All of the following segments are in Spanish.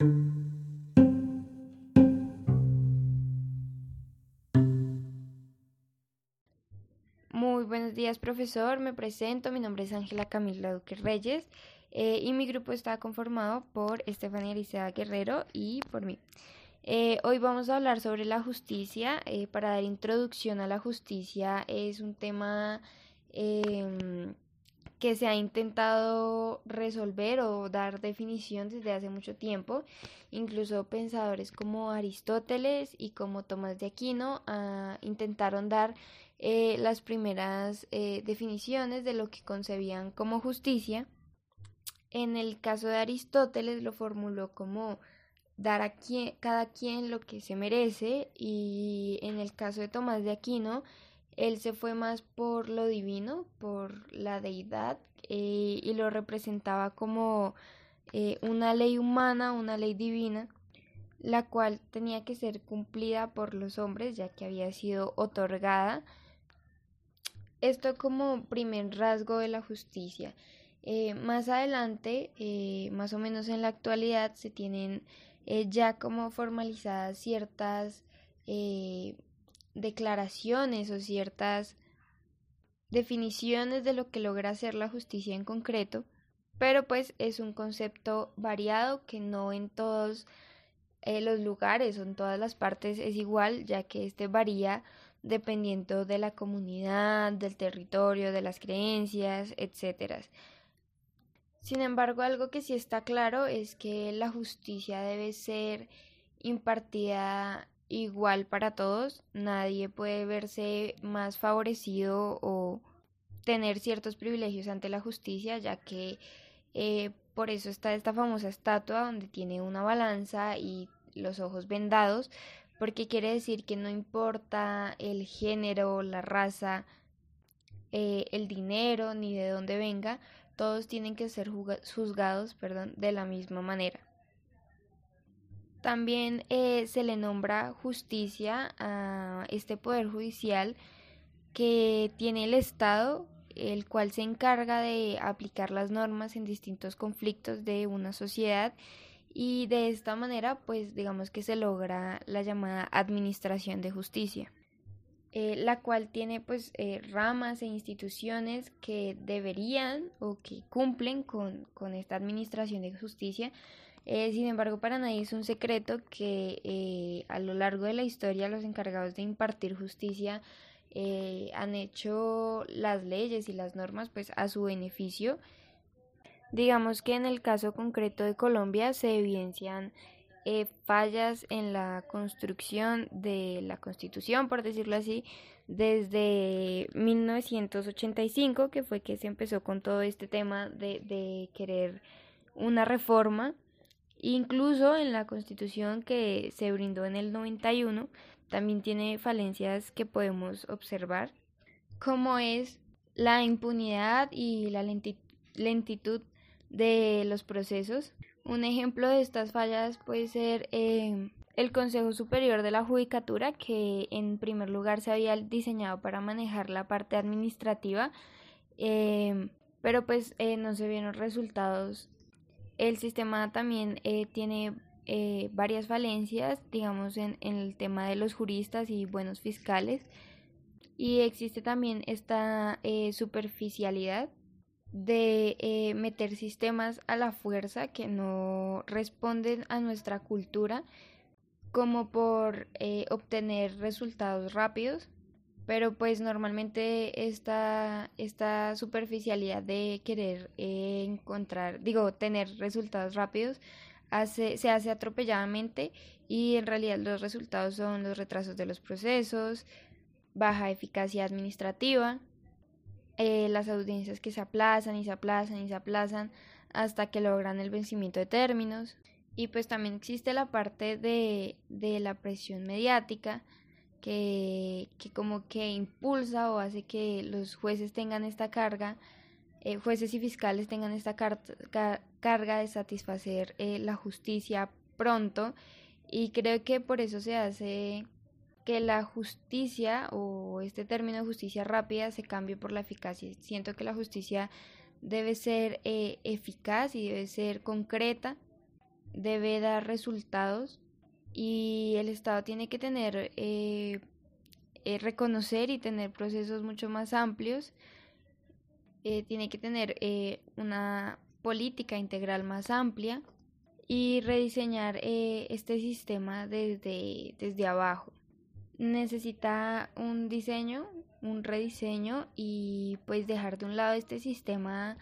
Muy buenos días, profesor. Me presento. Mi nombre es Ángela Camila Duque Reyes eh, y mi grupo está conformado por Estefanía Elisea Guerrero y por mí. Eh, hoy vamos a hablar sobre la justicia. Eh, para dar introducción a la justicia es un tema em, que se ha intentado resolver o dar definición desde hace mucho tiempo. Incluso pensadores como Aristóteles y como Tomás de Aquino ah, intentaron dar eh, las primeras eh, definiciones de lo que concebían como justicia. En el caso de Aristóteles lo formuló como dar a quien, cada quien lo que se merece y en el caso de Tomás de Aquino él se fue más por lo divino, por la deidad, eh, y lo representaba como eh, una ley humana, una ley divina, la cual tenía que ser cumplida por los hombres, ya que había sido otorgada. Esto como primer rasgo de la justicia. Eh, más adelante, más o menos en la actualidad, se tienen ya como formalizadas ciertas declaraciones o ciertas definiciones de lo que logra hacer la justicia en concreto, pero pues es un concepto variado que no en todos eh, los lugares o en todas las partes es igual, ya que este varía dependiendo de la comunidad, del territorio, de las creencias, etc. Sin embargo, algo que sí está claro es que la justicia debe ser impartida igual para todos, nadie puede verse más favorecido o tener ciertos privilegios ante la justicia, ya que eh, por eso está esta famosa estatua donde tiene una balanza y los ojos vendados, porque quiere decir que no importa el género, la raza, eh, el dinero, ni de dónde venga, todos tienen que ser juzgados perdón, de la misma manera. También eh, se le nombra justicia a este poder judicial que tiene el Estado, el cual se encarga de aplicar las normas en distintos conflictos de una sociedad y de esta manera pues digamos que se logra la llamada administración de justicia. Eh, la cual tiene pues eh, ramas e instituciones que deberían o que cumplen con, con esta administración de justicia, eh, sin embargo, para nadie es un secreto que eh, a lo largo de la historia los encargados de impartir justicia eh, han hecho las leyes y las normas pues a su beneficio. Digamos que en el caso concreto de Colombia se evidencian fallas en la construcción de la constitución, por decirlo así, desde 1985, que fue que se empezó con todo este tema de, de querer una reforma Incluso en la constitución que se brindó en el 91 también tiene falencias que podemos observar, como es la impunidad y la lentitud de los procesos. Un ejemplo de estas fallas puede ser eh, el Consejo Superior de la Judicatura, que en primer lugar se había diseñado para manejar la parte administrativa, eh, pero pues eh, no se vieron resultados el sistema también eh, tiene eh, varias falencias, digamos, en, el tema de los juristas y buenos fiscales. Y existe también esta eh, superficialidad de meter sistemas a la fuerza que no responden a nuestra cultura como por obtener resultados rápidos pero pues normalmente esta, esta superficialidad de querer eh, encontrar, digo, tener resultados rápidos, hace, se hace atropelladamente y en realidad los resultados son los retrasos de los procesos, baja eficacia administrativa, eh, las audiencias que se aplazan y se aplazan y se aplazan hasta que logran el vencimiento de términos. Y pues también existe la parte de, de la presión mediática, que, que como que impulsa o hace que los jueces tengan esta carga, eh, jueces y fiscales tengan esta carga de satisfacer eh, la justicia pronto y creo que por eso se hace que la justicia o este término justicia rápida se cambie por la eficacia. Siento que la justicia debe ser eh, eficaz y debe ser concreta debe dar resultados y el Estado tiene que tener, eh, eh, reconocer y tener procesos mucho más amplios, eh, tiene que tener una política integral más amplia y rediseñar este sistema desde, desde abajo. Necesita un diseño, un rediseño y pues dejar de un lado este sistema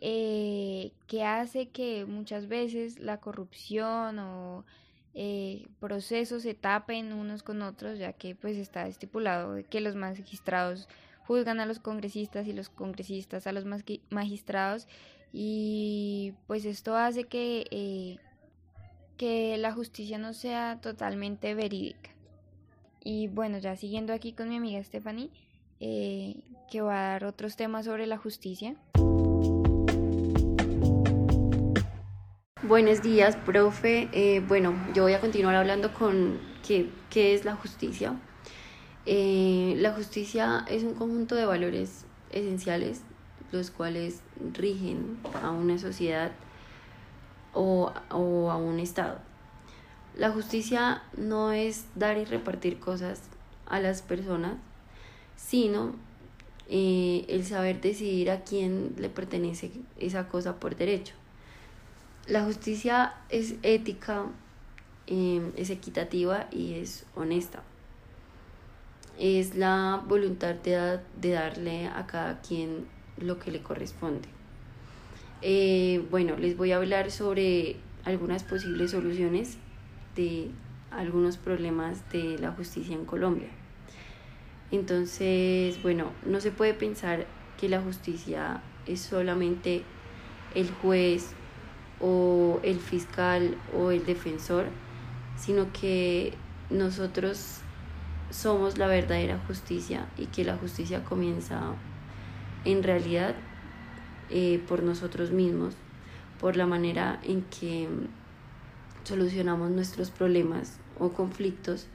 que hace que muchas veces la corrupción o eh, procesos se tapen unos con otros, ya que pues está estipulado que los magistrados juzgan a los congresistas y los congresistas a los magistrados y pues esto hace que, eh, que la justicia no sea totalmente verídica. Y bueno, ya siguiendo aquí con mi amiga Stephanie, eh, que va a dar otros temas sobre la justicia. Buenos días, profe. Eh, bueno, yo voy a continuar hablando con qué, es la justicia. Eh, la justicia es un conjunto de valores esenciales los cuales rigen a una sociedad o, o, a un Estado. La justicia no es dar y repartir cosas a las personas, sino eh, el saber decidir a quién le pertenece esa cosa por derecho. La justicia es ética, em, es equitativa y es honesta. Es la voluntad de, darle a cada quien lo que le corresponde. Eh, bueno, les voy a hablar sobre algunas posibles soluciones de algunos problemas de la justicia en Colombia. Entonces, bueno, no se puede pensar que la justicia es solamente el juez o el fiscal o el defensor, sino que nosotros somos la verdadera justicia y que la justicia comienza en realidad eh, por nosotros mismos, por la manera en que solucionamos nuestros problemas o conflictos,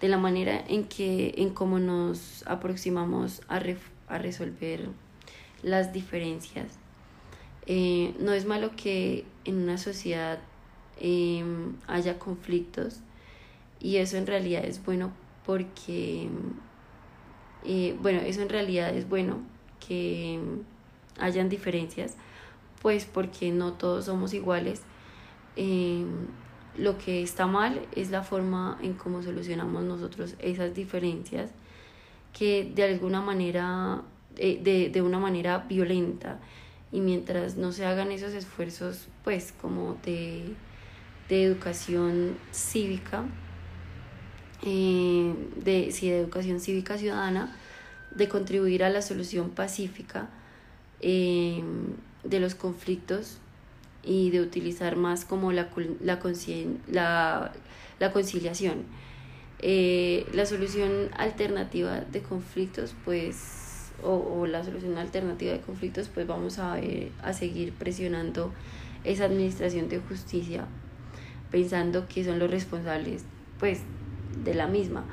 de la manera en que en cómo nos aproximamos a, a resolver las diferencias eh, no es malo que en una sociedad em, haya conflictos y eso en realidad es bueno porque, eh, bueno, eso en realidad es bueno que hayan diferencias, pues porque no todos somos iguales. Em, lo que está mal es la forma en cómo solucionamos nosotros esas diferencias que de alguna manera, eh, de, de una manera violenta, y mientras no se hagan esos esfuerzos pues como de, educación cívica, eh, de, sí, de educación cívica ciudadana, de contribuir a la solución pacífica eh, de los conflictos y de utilizar más como la, la, la, conciliación. Eh, la solución alternativa de conflictos pues o, la solución alternativa de conflictos, pues vamos a, a seguir presionando esa administración de justicia, pensando que son los responsables pues de la misma,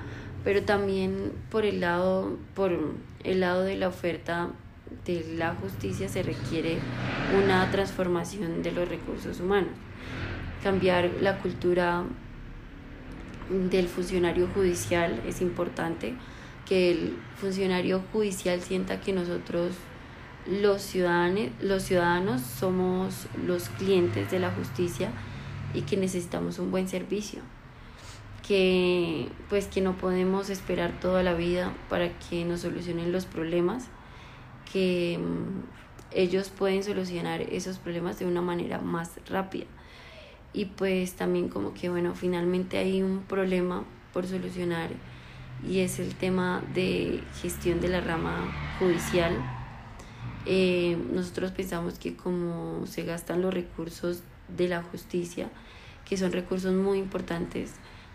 pero también por el lado, por el lado de la oferta de la justicia se requiere una transformación de los recursos humanos, cambiar la cultura del funcionario judicial es importante que el funcionario judicial sienta que nosotros los ciudadanos, los ciudadanos somos los clientes de la justicia y que necesitamos un buen servicio que pues que no podemos esperar toda la vida para que nos solucionen los problemas que mm, ellos pueden solucionar esos problemas de una manera más rápida. Y pues también como que bueno finalmente hay un problema por solucionar y es el tema de gestión de la rama judicial. Eh, nosotros pensamos que como se gastan los recursos de la justicia, que son recursos muy importantes,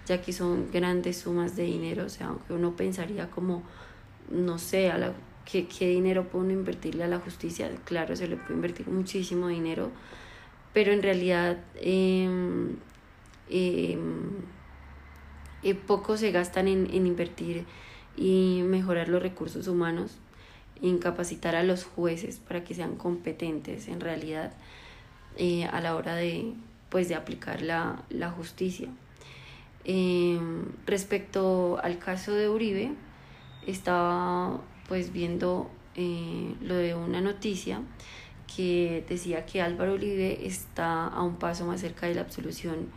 ya que son grandes sumas de dinero, o sea, aunque uno pensaría como, no sé, a la, ¿qué, qué dinero puede uno invertirle a la justicia, claro, se le puede invertir muchísimo dinero, pero en realidad eh, eh, poco se gastan en, invertir y mejorar los recursos humanos, en capacitar a los jueces para que sean competentes en realidad eh, a la hora de, pues de aplicar la, la justicia. Em, respecto al caso de Uribe, estaba pues viendo eh, lo de una noticia que decía que Álvaro Uribe está a un paso más cerca de la absolución,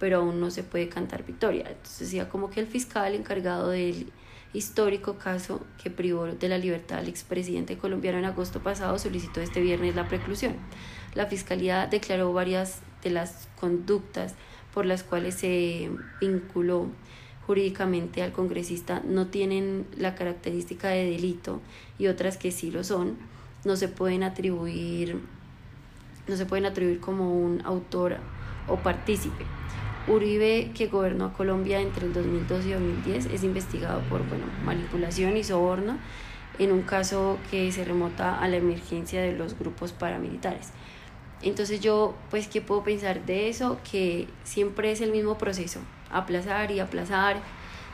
pero aún no se puede cantar victoria. Entonces decía como que el fiscal encargado del histórico caso que privó de la libertad al expresidente colombiano en agosto pasado solicitó este viernes la preclusión. La fiscalía declaró varias de las conductas por las cuales se vinculó jurídicamente al congresista no tienen la característica de delito y otras que sí lo son, no se pueden atribuir no se pueden atribuir como un autor o partícipe. Uribe, que gobernó a Colombia entre el 2012 y 2010, es investigado por bueno, manipulación y soborno en un caso que se remota a la emergencia de los grupos paramilitares. Entonces yo, pues, ¿qué puedo pensar de eso? Que siempre es el mismo proceso, aplazar y aplazar,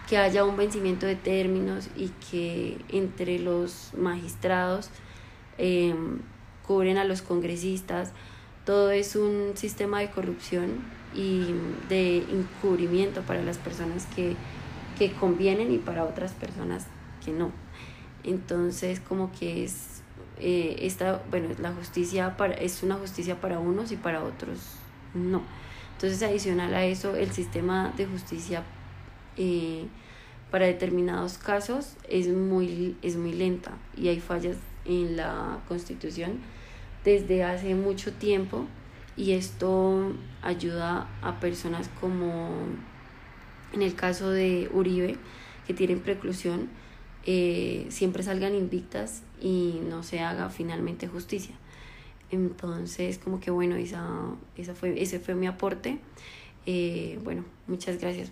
que haya un vencimiento de términos y que entre los magistrados em, cubren a los congresistas. Todo es un sistema de corrupción y de encubrimiento para las personas que, que convienen y para otras personas que no. Entonces, como que es eh, esta, bueno, la justicia para, es una justicia para unos y para otros no. Entonces, adicional a eso, el sistema de justicia eh, para determinados casos es muy, es muy lenta y hay fallas en la constitución desde hace mucho tiempo y esto ayuda a personas como en el caso de Uribe que tienen preclusión eh, siempre salgan invictas y no se haga finalmente justicia. Entonces, como que bueno, esa, esa fue, ese fue mi aporte. Eh, bueno, muchas gracias